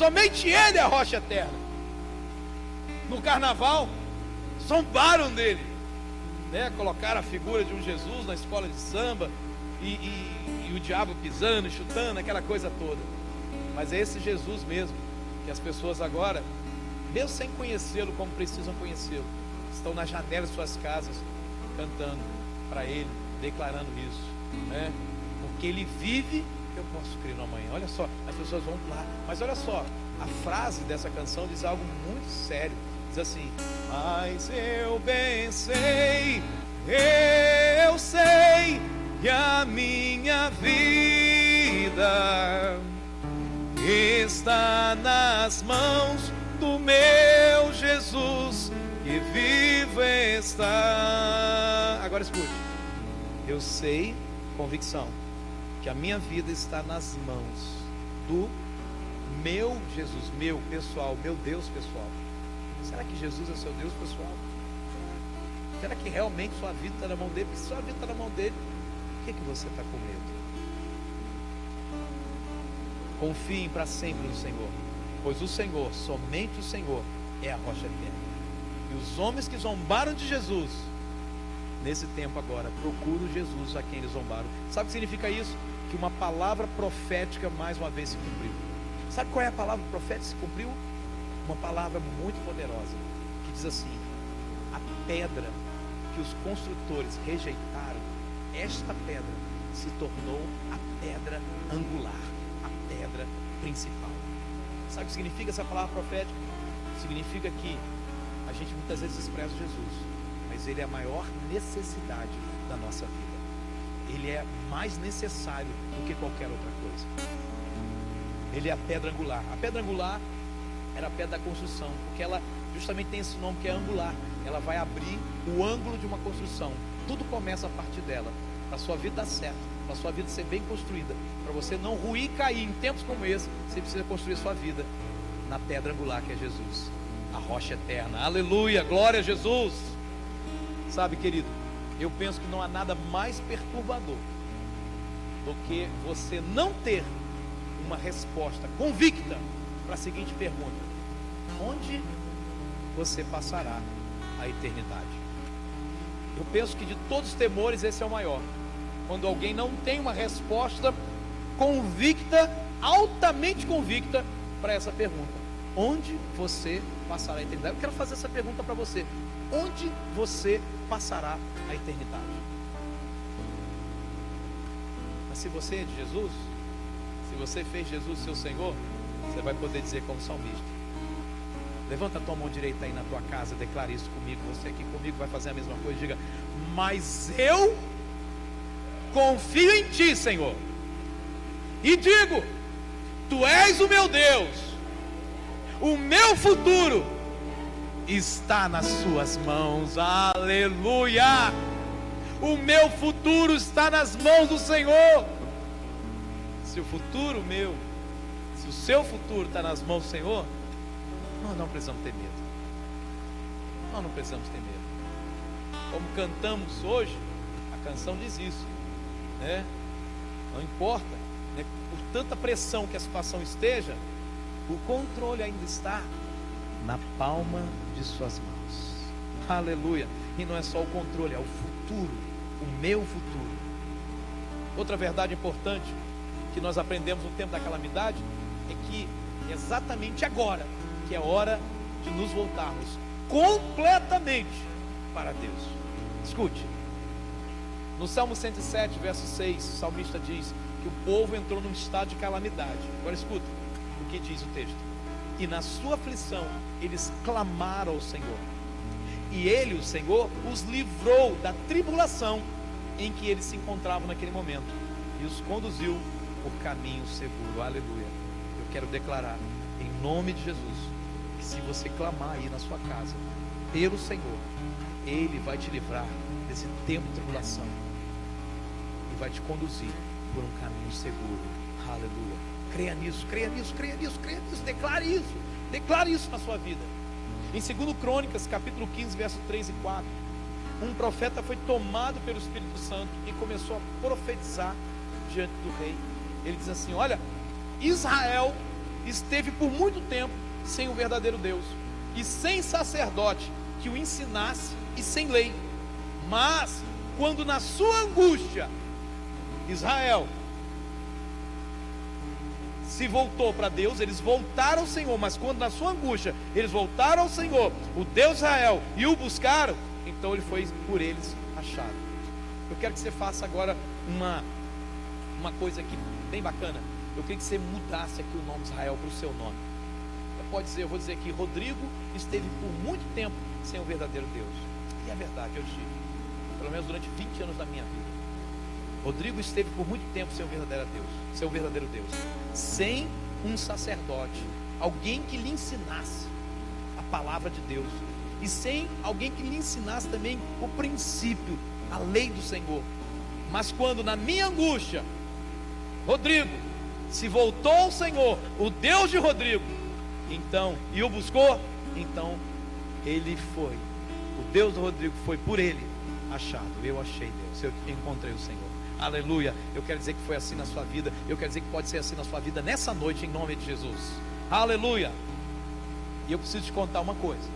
Somente Ele é a rocha eterna. No carnaval, zombaram dele. Né? Colocaram a figura de um Jesus na escola de samba. E, e, e o diabo pisando, chutando, aquela coisa toda. Mas é esse Jesus mesmo, que as pessoas agora, mesmo sem conhecê-lo como precisam conhecê-lo, estão na janela de suas casas cantando para Ele, declarando isso, né? Porque Ele vive eu posso crer no amanhã. Olha só, as pessoas vão lá. Mas olha só, a frase dessa canção diz algo muito sério. Diz assim: Mas eu bem sei, eu sei que a minha vida está nas mãos do meu Jesus que vivo está. Agora escute. Eu sei, convicção que a minha vida está nas mãos do meu Jesus, meu pessoal, meu Deus pessoal. Será que Jesus é seu Deus pessoal? Será que realmente sua vida está na mão dele? Porque se sua vida está na mão dele, por que, que você está com medo? Confiem para sempre no Senhor, pois o Senhor, somente o Senhor, é a rocha eterna. E os homens que zombaram de Jesus, nesse tempo agora, procuram Jesus a quem eles zombaram. Sabe o que significa isso? que uma palavra profética mais uma vez se cumpriu. Sabe qual é a palavra profética que se cumpriu? Uma palavra muito poderosa, que diz assim: a pedra que os construtores rejeitaram, esta pedra se tornou a pedra angular, a pedra principal. Sabe o que significa essa palavra profética? Significa que a gente muitas vezes expressa Jesus, mas ele é a maior necessidade da nossa vida ele é mais necessário do que qualquer outra coisa. Ele é a pedra angular. A pedra angular era a pedra da construção, porque ela justamente tem esse nome que é angular. Ela vai abrir o ângulo de uma construção. Tudo começa a partir dela. Para a sua vida dar certo, para a sua vida ser bem construída, para você não ruir e cair em tempos como esse, você precisa construir sua vida na pedra angular que é Jesus, a rocha eterna. Aleluia, glória a Jesus. Sabe, querido, eu penso que não há nada mais perturbador do que você não ter uma resposta convicta para a seguinte pergunta: onde você passará a eternidade? Eu penso que de todos os temores esse é o maior. Quando alguém não tem uma resposta convicta, altamente convicta para essa pergunta: onde você passará a eternidade? Eu quero fazer essa pergunta para você: onde você passará a eternidade. Mas se você é de Jesus, se você fez Jesus seu Senhor, você vai poder dizer como salmista. Levanta a tua mão direita aí na tua casa, declare isso comigo. Você aqui comigo vai fazer a mesma coisa. Diga, mas eu confio em ti, Senhor. E digo, tu és o meu Deus, o meu futuro está nas suas mãos. Aleluia! O meu futuro está nas mãos do Senhor. Se o futuro meu, se o seu futuro está nas mãos do Senhor, nós não precisamos ter medo. Nós não precisamos ter medo. Como cantamos hoje, a canção diz isso, né? Não importa, né? por tanta pressão que a situação esteja, o controle ainda está na palma de suas mãos. Aleluia. E não é só o controle, é o futuro, o meu futuro. Outra verdade importante que nós aprendemos no tempo da calamidade é que exatamente agora que é hora de nos voltarmos completamente para Deus. Escute. No Salmo 107, verso 6, o salmista diz que o povo entrou num estado de calamidade. Agora escuta o que diz o texto e na sua aflição eles clamaram ao Senhor. E ele, o Senhor, os livrou da tribulação em que eles se encontravam naquele momento e os conduziu por caminho seguro. Aleluia. Eu quero declarar, em nome de Jesus, que se você clamar aí na sua casa pelo Senhor, Ele vai te livrar desse tempo de tribulação e vai te conduzir por um caminho seguro. Aleluia. Creia nisso, creia nisso, creia nisso, creia nisso, declare isso, declare isso na sua vida. Em 2 Crônicas, capítulo 15, verso 3 e 4, um profeta foi tomado pelo Espírito Santo e começou a profetizar diante do rei. Ele diz assim: Olha, Israel esteve por muito tempo sem o verdadeiro Deus e sem sacerdote que o ensinasse e sem lei. Mas quando na sua angústia Israel se voltou para Deus, eles voltaram ao Senhor, mas quando na sua angústia eles voltaram ao Senhor, o Deus Israel, e o buscaram, então ele foi por eles achado. Eu quero que você faça agora uma, uma coisa aqui bem bacana. Eu queria que você mudasse aqui o nome Israel para o seu nome. Pode dizer, eu vou dizer aqui, Rodrigo esteve por muito tempo sem o verdadeiro Deus. E é verdade, eu estive. Pelo menos durante 20 anos da minha vida. Rodrigo esteve por muito tempo sem o verdadeiro Deus, sem o verdadeiro Deus, sem um sacerdote, alguém que lhe ensinasse a palavra de Deus, e sem alguém que lhe ensinasse também o princípio, a lei do Senhor. Mas quando na minha angústia, Rodrigo se voltou ao Senhor, o Deus de Rodrigo, então, e o buscou, então ele foi. O Deus do Rodrigo foi por ele achado. Eu achei Deus, eu encontrei o Senhor. Aleluia. Eu quero dizer que foi assim na sua vida. Eu quero dizer que pode ser assim na sua vida nessa noite, em nome de Jesus. Aleluia. E eu preciso te contar uma coisa.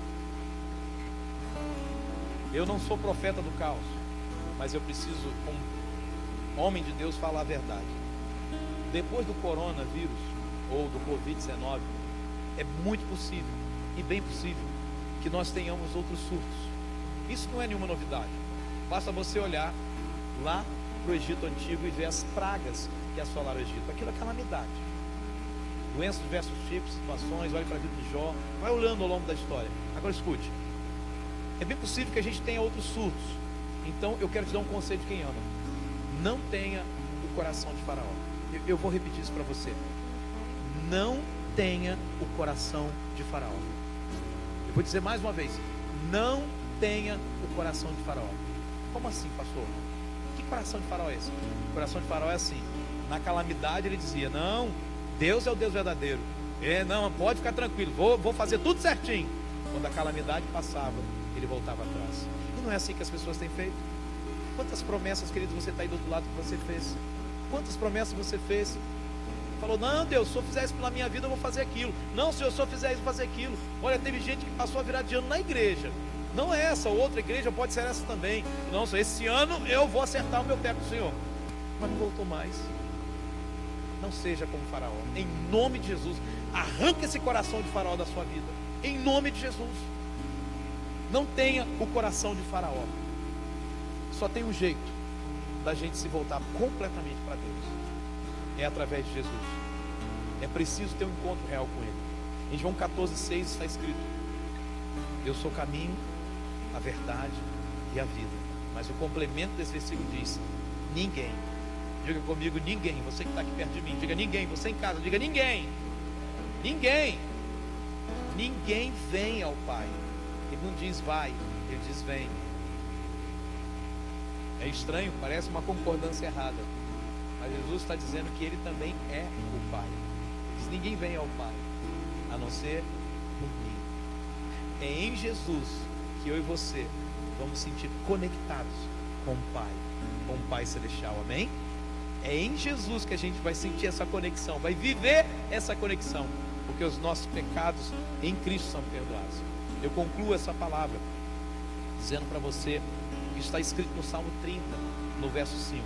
Eu não sou profeta do caos, mas eu preciso, como homem de Deus, falar a verdade. Depois do coronavírus ou do Covid-19, é muito possível e bem possível que nós tenhamos outros surtos. Isso não é nenhuma novidade. Basta você olhar lá para o Egito antigo e ver as pragas que assolaram o Egito. Aquilo é calamidade. Doenças de diversos tipos, situações, olhe para a vida de Jó, vai olhando ao longo da história. Agora escute. É bem possível que a gente tenha outros surtos. Então eu quero te dar um conselho de quem ama. Não tenha o coração de faraó. Eu, eu vou repetir isso para você. Não tenha o coração de faraó. Eu vou dizer mais uma vez. Não tenha o coração de faraó. Como assim, pastor? Coração de Faraó é esse? O coração de Faraó é assim. Na calamidade ele dizia: Não, Deus é o Deus verdadeiro. É, não, pode ficar tranquilo, vou, vou fazer tudo certinho. Quando a calamidade passava, ele voltava atrás. E não é assim que as pessoas têm feito? Quantas promessas, querido, você está aí do outro lado que você fez? Quantas promessas você fez? Falou, não, Deus, se eu fizer isso pela minha vida, eu vou fazer aquilo. Não, se eu fizer isso, eu vou fazer aquilo. Olha, teve gente que passou a virar de ano na igreja. Não é essa, outra igreja pode ser essa também. Não, esse ano eu vou acertar o meu pé com o Senhor. Mas não voltou mais. Não seja como Faraó. Em nome de Jesus, arranca esse coração de Faraó da sua vida. Em nome de Jesus. Não tenha o coração de Faraó. Só tem um jeito da gente se voltar completamente para Deus. É através de Jesus. É preciso ter um encontro real com Ele. Em João 14,6 está escrito: Eu sou o caminho, a verdade e a vida. Mas o complemento desse versículo diz: ninguém. Diga comigo, ninguém. Você que está aqui perto de mim, diga ninguém. Você em casa, diga ninguém. Ninguém. Ninguém vem ao Pai. Ele não diz vai, ele diz vem. É estranho, parece uma concordância errada. Mas Jesus está dizendo que ele também é o Pai. Diz, ninguém vem ao Pai, a não ser por mim. É em Jesus que eu e você vamos sentir conectados com o Pai, com o Pai Celestial, amém? É em Jesus que a gente vai sentir essa conexão, vai viver essa conexão, porque os nossos pecados em Cristo são perdoados. Eu concluo essa palavra dizendo para você que está escrito no Salmo 30, no verso 5.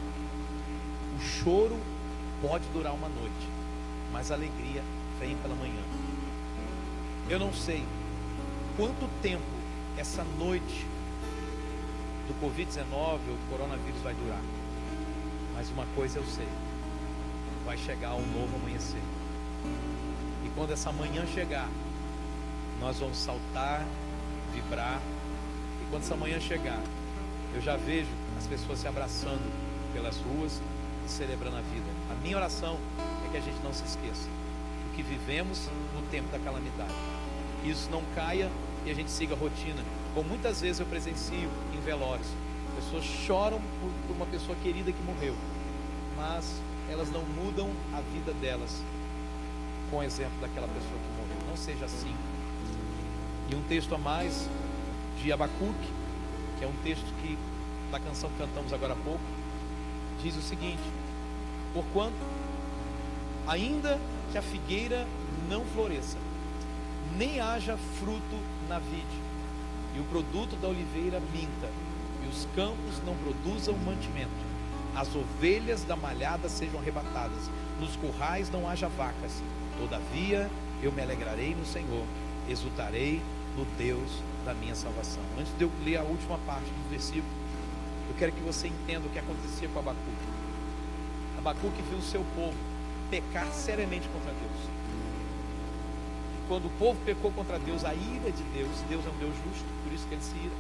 O choro pode durar uma noite, mas a alegria vem pela manhã. Eu não sei quanto tempo essa noite do Covid-19 ou do coronavírus vai durar. Mas uma coisa eu sei: vai chegar um novo amanhecer. E quando essa manhã chegar, nós vamos saltar, vibrar. E quando essa manhã chegar, eu já vejo as pessoas se abraçando pelas ruas e celebrando a vida. A minha oração é que a gente não se esqueça do que vivemos no tempo da calamidade que isso não caia e a gente siga a rotina. Como muitas vezes eu presencio em velórios, pessoas choram por, uma pessoa querida que morreu, mas elas não mudam a vida delas com o exemplo daquela pessoa que morreu. Não seja assim. E um texto a mais de Abacuque, que é um texto que da canção que cantamos agora há pouco, diz o seguinte: Porquanto, ainda que a figueira não floresça, nem haja fruto na vide, e o produto da oliveira minta, e os campos não produzam mantimento, as ovelhas da malhada sejam arrebatadas, nos currais não haja vacas, todavia eu me alegrarei no Senhor, exultarei no Deus da minha salvação. Antes de eu ler a última parte do versículo, eu quero que você entenda o que acontecia com Abacuque. Abacuque viu o seu povo pecar seriamente contra Deus. Quando o povo pecou contra Deus, a ira de Deus, Deus é um Deus justo, por isso que ele se ira.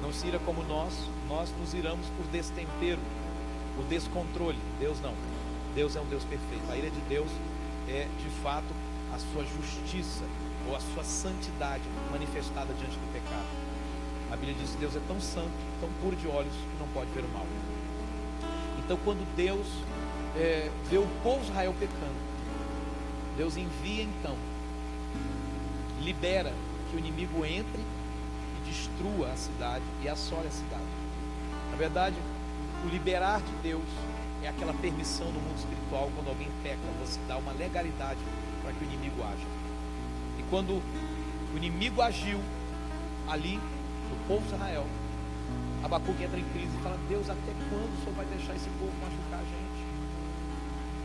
Não se ira como nós, nós nos iramos por destempero, por descontrole. Deus não. Deus é um Deus perfeito. A ira de Deus é, de fato, a sua justiça ou a sua santidade manifestada diante do pecado. A Bíblia diz que Deus é tão santo, tão puro de olhos, que não pode ver o mal. Então, quando Deus é, vê o povo Israel pecando, Deus envia então, libera que o inimigo entre e destrua a cidade e assole a cidade. Na verdade, o liberar de Deus é aquela permissão no mundo espiritual quando alguém peca, você dá uma legalidade para que o inimigo haja. E quando o inimigo agiu ali no povo de Israel, Abacuque entra em crise e fala: Deus, até quando o Senhor vai deixar esse povo machucar a gente?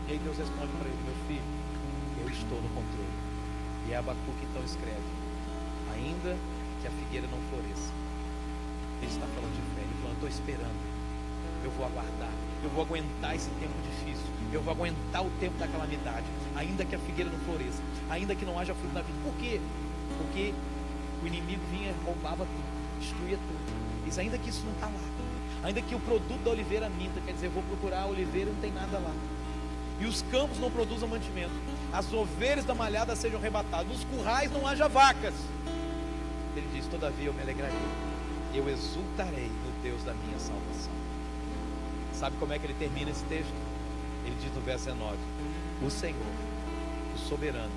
E aí Deus responde para ele: Meu filho, eu estou no controle. E Abacuque então escreve: Ainda que a figueira não floresça, ele está falando de fé. Ele falando: Estou esperando eu vou aguardar, eu vou aguentar esse tempo difícil, eu vou aguentar o tempo da calamidade, ainda que a figueira não floresça, ainda que não haja fruto na vida. Por quê? Porque o inimigo vinha, roubava tudo, destruía tudo. Diz, ainda que isso não está lá, ainda que o produto da oliveira minta, quer dizer, eu vou procurar a oliveira e não tem nada lá. E os campos não produzam mantimento, as ovelhas da malhada sejam arrebatadas, nos currais não haja vacas. Ele diz: Todavia eu me alegrarei, eu exultarei no Deus da minha salvação. Sabe como é que ele termina esse texto? Ele diz no verso 19: O Senhor, o soberano,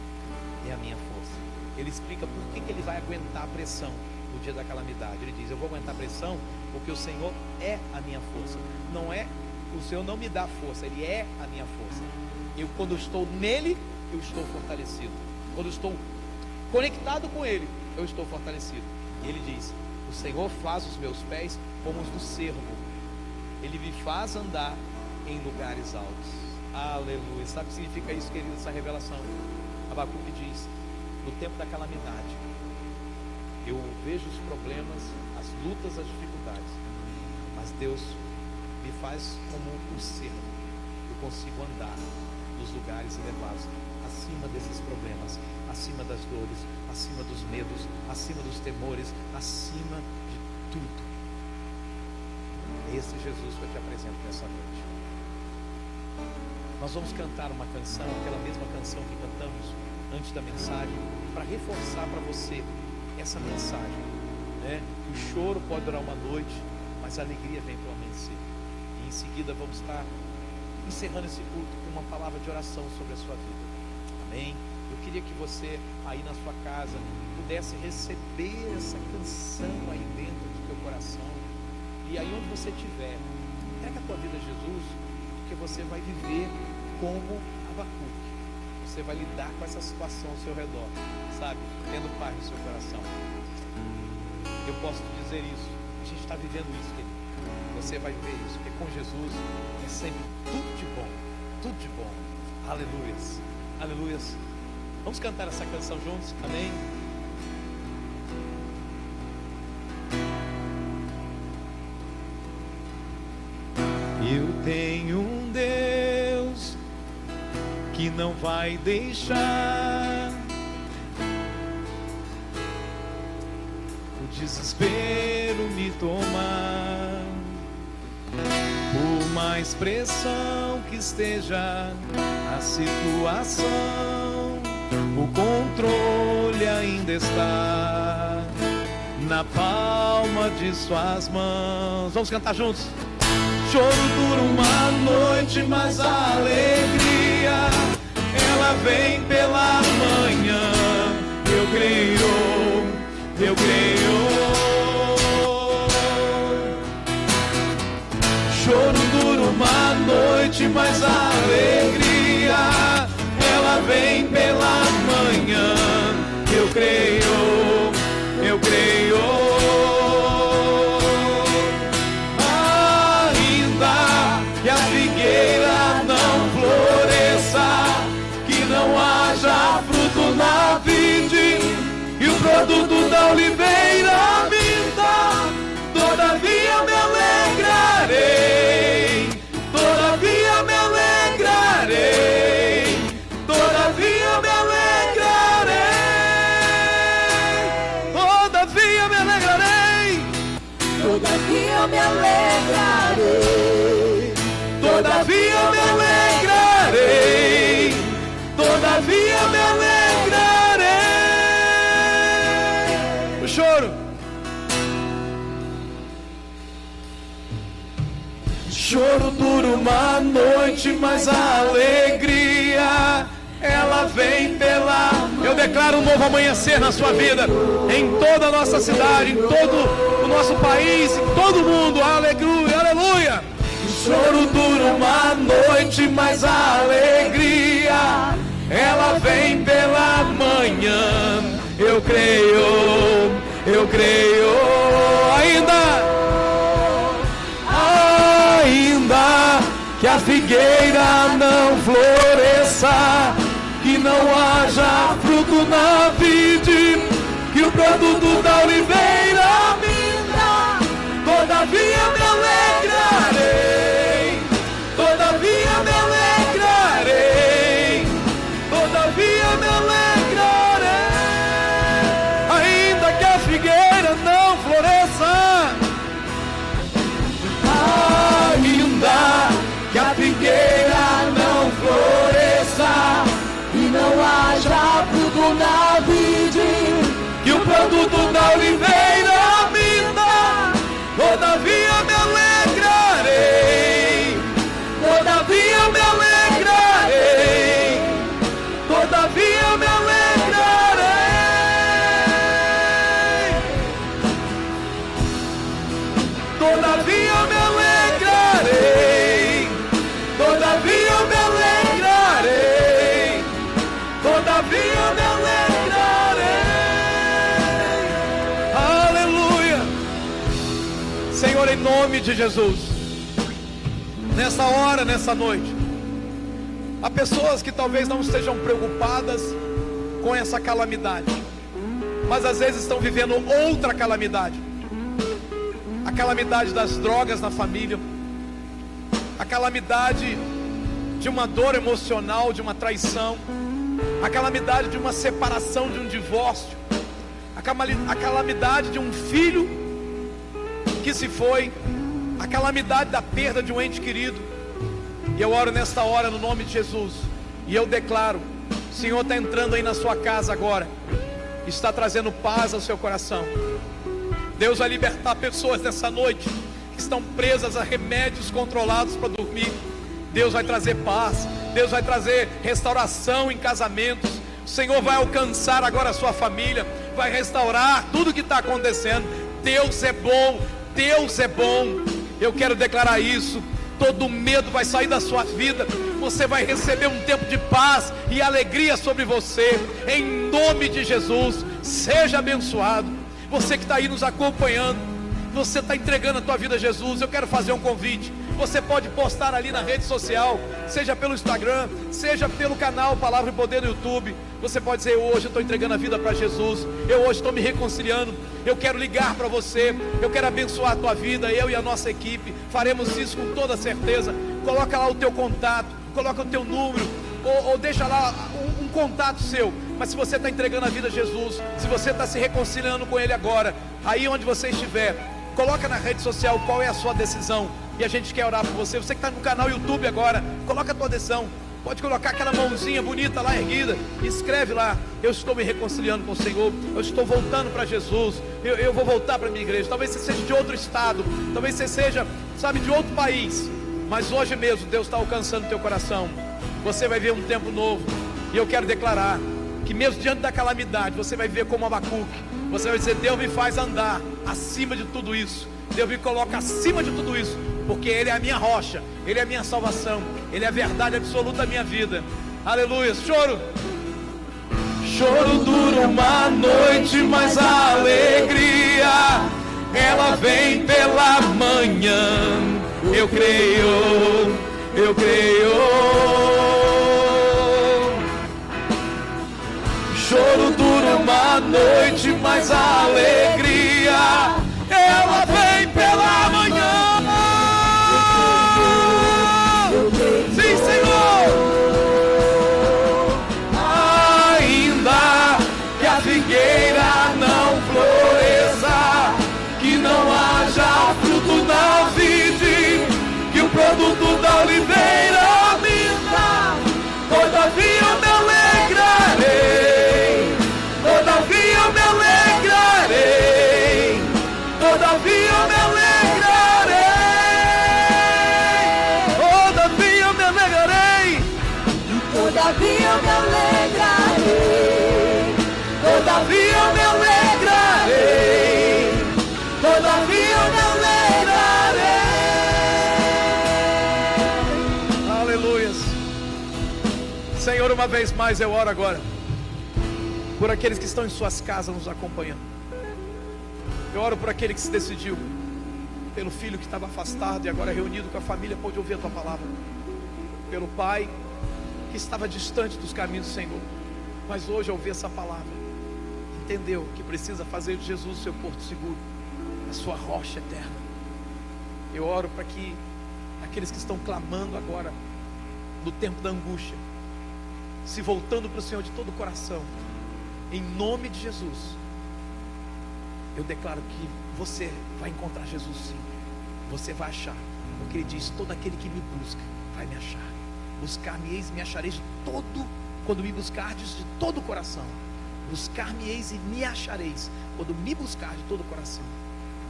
é a minha força. Ele explica por que, que ele vai aguentar a pressão no dia da calamidade. Ele diz: Eu vou aguentar a pressão porque o Senhor é a minha força. Não é, o Senhor não me dá força, Ele é a minha força. Eu, quando estou nele, eu estou fortalecido. Quando estou conectado com Ele, eu estou fortalecido. E ele diz: O Senhor faz os meus pés como os do servo ele me faz andar em lugares altos. Aleluia. Sabe o que significa isso, querido, essa revelação? Abacuque diz: no tempo da calamidade, eu vejo os problemas, as lutas, as dificuldades, mas Deus me faz como um servo. Eu consigo andar nos lugares elevados, acima desses problemas, acima das dores, acima dos medos, acima dos temores, acima de tudo esse Jesus que eu te apresento nessa noite. Nós vamos cantar uma canção, aquela mesma canção que cantamos antes da mensagem, para reforçar para você essa mensagem. Né? O choro pode durar uma noite, mas a alegria vem pelo amanhecer. Em seguida vamos estar encerrando esse culto com uma palavra de oração sobre a sua vida. Amém? Eu queria que você, aí na sua casa, pudesse receber essa canção aí dentro do teu coração e aí onde você estiver, entrega a tua vida a Jesus, porque você vai viver como Abacuque. Você vai lidar com essa situação ao seu redor, sabe? Tendo paz no seu coração. Eu posso dizer isso. A gente está vivendo isso, querido. Você vai viver isso, porque com Jesus é sempre tudo de bom. Tudo de bom. Aleluias. Aleluias. Vamos cantar essa canção juntos? Amém? Eu tenho um Deus que não vai deixar o desespero me tomar. Por mais pressão que esteja a situação, o controle ainda está na palma de suas mãos. Vamos cantar juntos. Choro dura uma noite, mas a alegria ela vem pela manhã. Eu creio, eu creio. Uma noite, mas a alegria ela vem pela manhã. Eu creio, eu creio. Ainda que a figueira não floresça, que não haja fruto na vide, e o produto da oliveira uma noite, mas a alegria ela vem pela. Eu declaro um novo amanhecer na sua vida, em toda a nossa cidade, em todo o nosso país, em todo o mundo. Aleluia, aleluia. Choro dura uma noite, mas a alegria ela vem pela manhã. Eu creio, eu creio ainda que a figueira não floresça, que não haja fruto na vide, que o produto da oliveira minta, todavia me alegrarei, nome de Jesus, nessa hora, nessa noite, há pessoas que talvez não estejam preocupadas com essa calamidade, mas às vezes estão vivendo outra calamidade. A calamidade das drogas na família, a calamidade de uma dor emocional, de uma traição, a calamidade de uma separação, de um divórcio, a calamidade de um filho que se foi, a calamidade da perda de um ente querido. E eu oro nesta hora no nome de Jesus, e eu declaro: o Senhor está entrando aí na sua casa agora, está trazendo paz ao seu coração. Deus vai libertar pessoas nessa noite que estão presas a remédios controlados para dormir. Deus vai trazer paz, Deus vai trazer restauração em casamentos. O Senhor vai alcançar agora a sua família, vai restaurar tudo que está acontecendo. Deus é bom, Deus é bom. Eu quero declarar isso. Todo medo vai sair da sua vida. Você vai receber um tempo de paz e alegria sobre você. Em nome de Jesus, seja abençoado. Você que está aí nos acompanhando, você está entregando a tua vida a Jesus. Eu quero fazer um convite. Você pode postar ali na rede social, seja pelo Instagram, seja pelo canal Palavra e Poder no YouTube. Você pode dizer: Hoje eu estou entregando a vida para Jesus. Eu hoje estou me reconciliando. Eu quero ligar para você. Eu quero abençoar a tua vida. Eu e a nossa equipe faremos isso com toda certeza. Coloca lá o teu contato, coloca o teu número, ou, ou deixa lá um, um contato seu. Mas se você está entregando a vida a Jesus, se você está se reconciliando com Ele agora, aí onde você estiver, coloca na rede social qual é a sua decisão. E a gente quer orar por você. Você que está no canal YouTube agora, coloca a tua decisão. Pode colocar aquela mãozinha bonita lá erguida. Escreve lá. Eu estou me reconciliando com o Senhor. Eu estou voltando para Jesus. Eu, eu vou voltar para a minha igreja. Talvez você seja de outro estado. Talvez você seja, sabe, de outro país. Mas hoje mesmo Deus está alcançando teu coração. Você vai ver um tempo novo. E eu quero declarar que mesmo diante da calamidade, você vai ver como Abacuque. Você vai dizer: Deus me faz andar acima de tudo isso. Deus me coloca acima de tudo isso porque Ele é a minha rocha, Ele é a minha salvação, Ele é a verdade absoluta da minha vida. Aleluia. Choro. Choro dura uma noite, mas a alegria ela vem pela manhã. Eu creio, eu creio. Choro dura uma noite, mas a alegria vez mais eu oro agora por aqueles que estão em suas casas nos acompanhando. Eu oro por aquele que se decidiu, pelo filho que estava afastado e agora reunido com a família pôde ouvir a tua palavra, pelo pai que estava distante dos caminhos do Senhor, mas hoje ao essa palavra, entendeu que precisa fazer de Jesus o seu porto seguro, a sua rocha eterna. Eu oro para que aqueles que estão clamando agora, no tempo da angústia, se voltando para o Senhor de todo o coração, em nome de Jesus, eu declaro que você vai encontrar Jesus sim. Você vai achar, porque Ele diz: todo aquele que me busca vai me achar. Buscar-me-eis e me achareis de todo, quando me buscardes de todo o coração. Buscar-me-eis e me achareis, quando me buscar de todo o coração.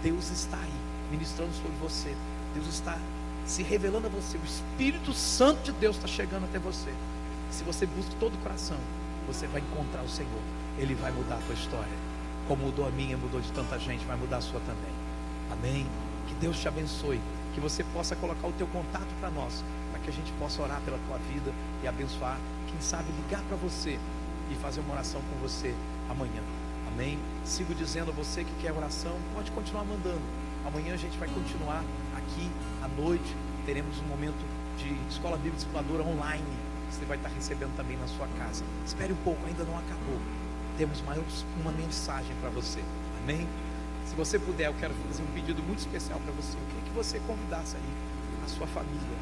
Deus está aí, ministrando sobre você. Deus está se revelando a você. O Espírito Santo de Deus está chegando até você. Se você busca todo o coração, você vai encontrar o Senhor. Ele vai mudar a tua história. Como mudou a minha, mudou de tanta gente, vai mudar a sua também. Amém? Que Deus te abençoe. Que você possa colocar o teu contato para nós, para que a gente possa orar pela tua vida e abençoar. Quem sabe ligar para você e fazer uma oração com você amanhã. Amém? Sigo dizendo a você que quer oração, pode continuar mandando. Amanhã a gente vai continuar aqui à noite. Teremos um momento de escola bíblica discipuladora online você vai estar recebendo também na sua casa. Espere um pouco, ainda não acabou. Temos mais uma mensagem para você. Amém? Se você puder, eu quero fazer um pedido muito especial para você. Eu queria que você convidasse aí a sua família.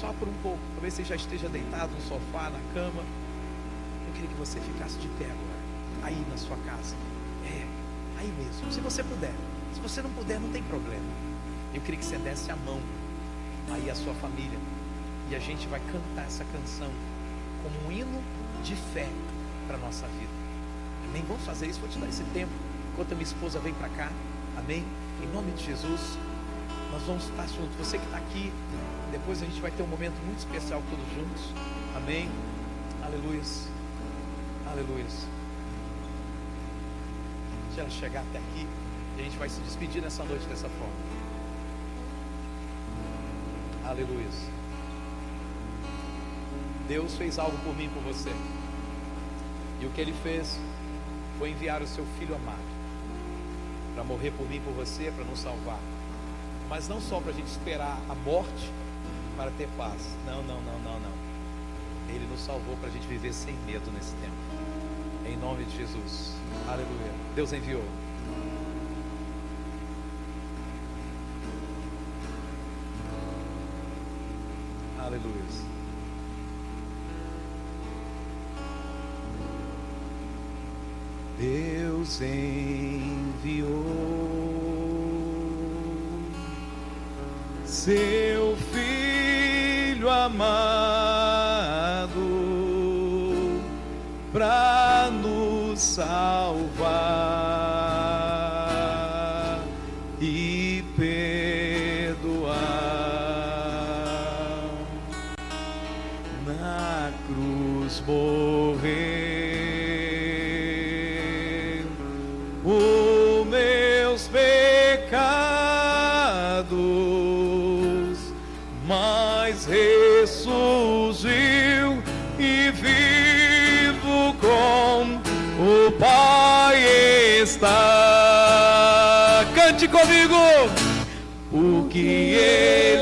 Só por um pouco. Talvez você já esteja deitado no sofá, na cama. Eu queria que você ficasse de pé agora. Aí na sua casa. É, aí mesmo. Se você puder. Se você não puder, não tem problema. Eu queria que você desse a mão aí à sua família. E a gente vai cantar essa canção como um hino de fé para a nossa vida. Amém? Vamos fazer isso, vou te dar esse tempo. Enquanto a minha esposa vem para cá. Amém? Em nome de Jesus, nós vamos estar juntos. Você que está aqui, depois a gente vai ter um momento muito especial todos juntos. Amém? Aleluia. Aleluia. Deixa ela chegar até aqui. E a gente vai se despedir nessa noite dessa forma. Aleluia. Deus fez algo por mim por você. E o que ele fez foi enviar o seu filho amado para morrer por mim por você, para nos salvar. Mas não só para a gente esperar a morte para ter paz. Não, não, não, não, não. Ele nos salvou para a gente viver sem medo nesse tempo. Em nome de Jesus. Aleluia. Deus enviou. Aleluia. nos enviou. Seu filho amado para nos salvar. Está.